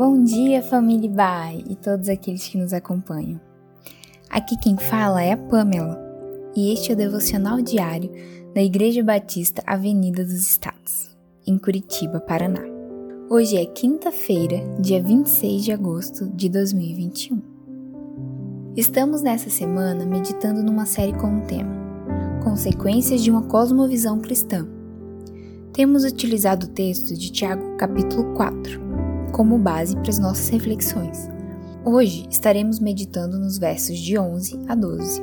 Bom dia, família Bai e todos aqueles que nos acompanham. Aqui quem fala é a Pamela e este é o devocional diário da Igreja Batista Avenida dos Estados, em Curitiba, Paraná. Hoje é quinta-feira, dia 26 de agosto de 2021. Estamos nessa semana meditando numa série com o tema Consequências de uma Cosmovisão Cristã. Temos utilizado o texto de Tiago, capítulo 4 como base para as nossas reflexões. Hoje estaremos meditando nos versos de 11 a 12.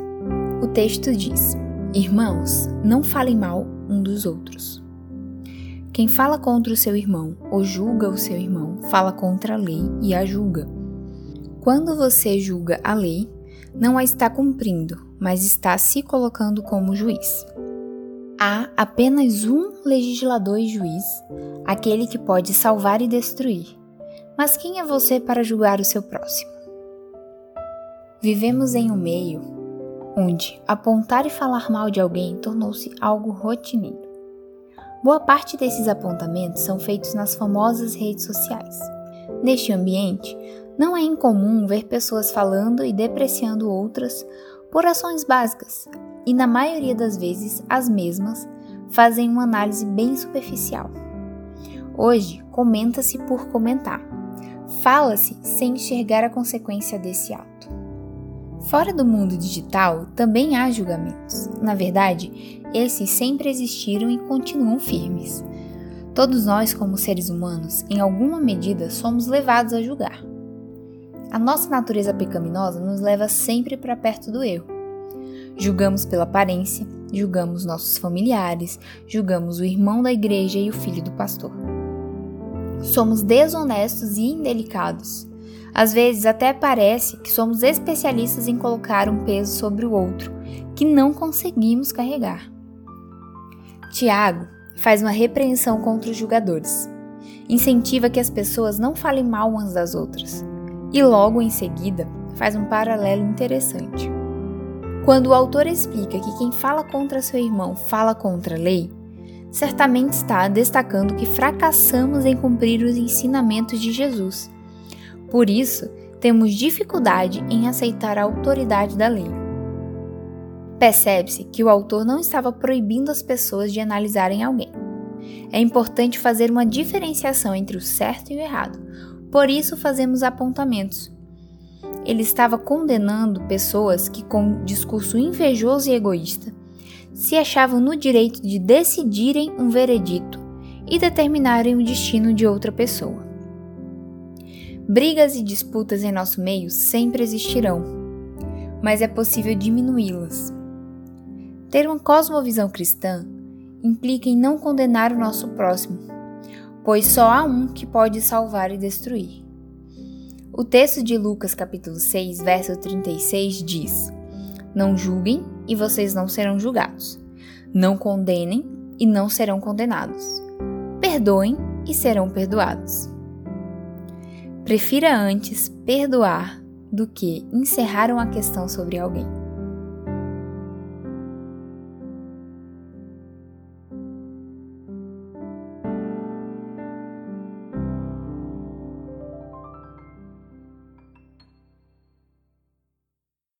O texto diz: Irmãos, não falem mal um dos outros. Quem fala contra o seu irmão ou julga o seu irmão, fala contra a lei e a julga. Quando você julga a lei, não a está cumprindo, mas está se colocando como juiz. Há apenas um legislador e juiz, aquele que pode salvar e destruir. Mas quem é você para julgar o seu próximo? Vivemos em um meio onde apontar e falar mal de alguém tornou-se algo rotineiro. Boa parte desses apontamentos são feitos nas famosas redes sociais. Neste ambiente, não é incomum ver pessoas falando e depreciando outras por ações básicas, e na maioria das vezes as mesmas fazem uma análise bem superficial. Hoje, comenta-se por comentar Fala-se sem enxergar a consequência desse ato. Fora do mundo digital também há julgamentos. Na verdade, esses sempre existiram e continuam firmes. Todos nós, como seres humanos, em alguma medida somos levados a julgar. A nossa natureza pecaminosa nos leva sempre para perto do erro. Julgamos pela aparência, julgamos nossos familiares, julgamos o irmão da igreja e o filho do pastor. Somos desonestos e indelicados. Às vezes até parece que somos especialistas em colocar um peso sobre o outro que não conseguimos carregar. Tiago faz uma repreensão contra os julgadores. Incentiva que as pessoas não falem mal umas das outras. E logo em seguida faz um paralelo interessante. Quando o autor explica que quem fala contra seu irmão fala contra a lei, certamente está destacando que fracassamos em cumprir os ensinamentos de Jesus. Por isso, temos dificuldade em aceitar a autoridade da lei. Percebe-se que o autor não estava proibindo as pessoas de analisarem alguém. É importante fazer uma diferenciação entre o certo e o errado, por isso fazemos apontamentos. Ele estava condenando pessoas que, com discurso invejoso e egoísta, se achavam no direito de decidirem um veredito e determinarem o destino de outra pessoa. Brigas e disputas em nosso meio sempre existirão, mas é possível diminuí-las. Ter uma cosmovisão cristã implica em não condenar o nosso próximo, pois só há um que pode salvar e destruir. O texto de Lucas capítulo 6, verso 36 diz: Não julguem e vocês não serão julgados. Não condenem e não serão condenados. Perdoem e serão perdoados. Prefira antes perdoar do que encerrar uma questão sobre alguém.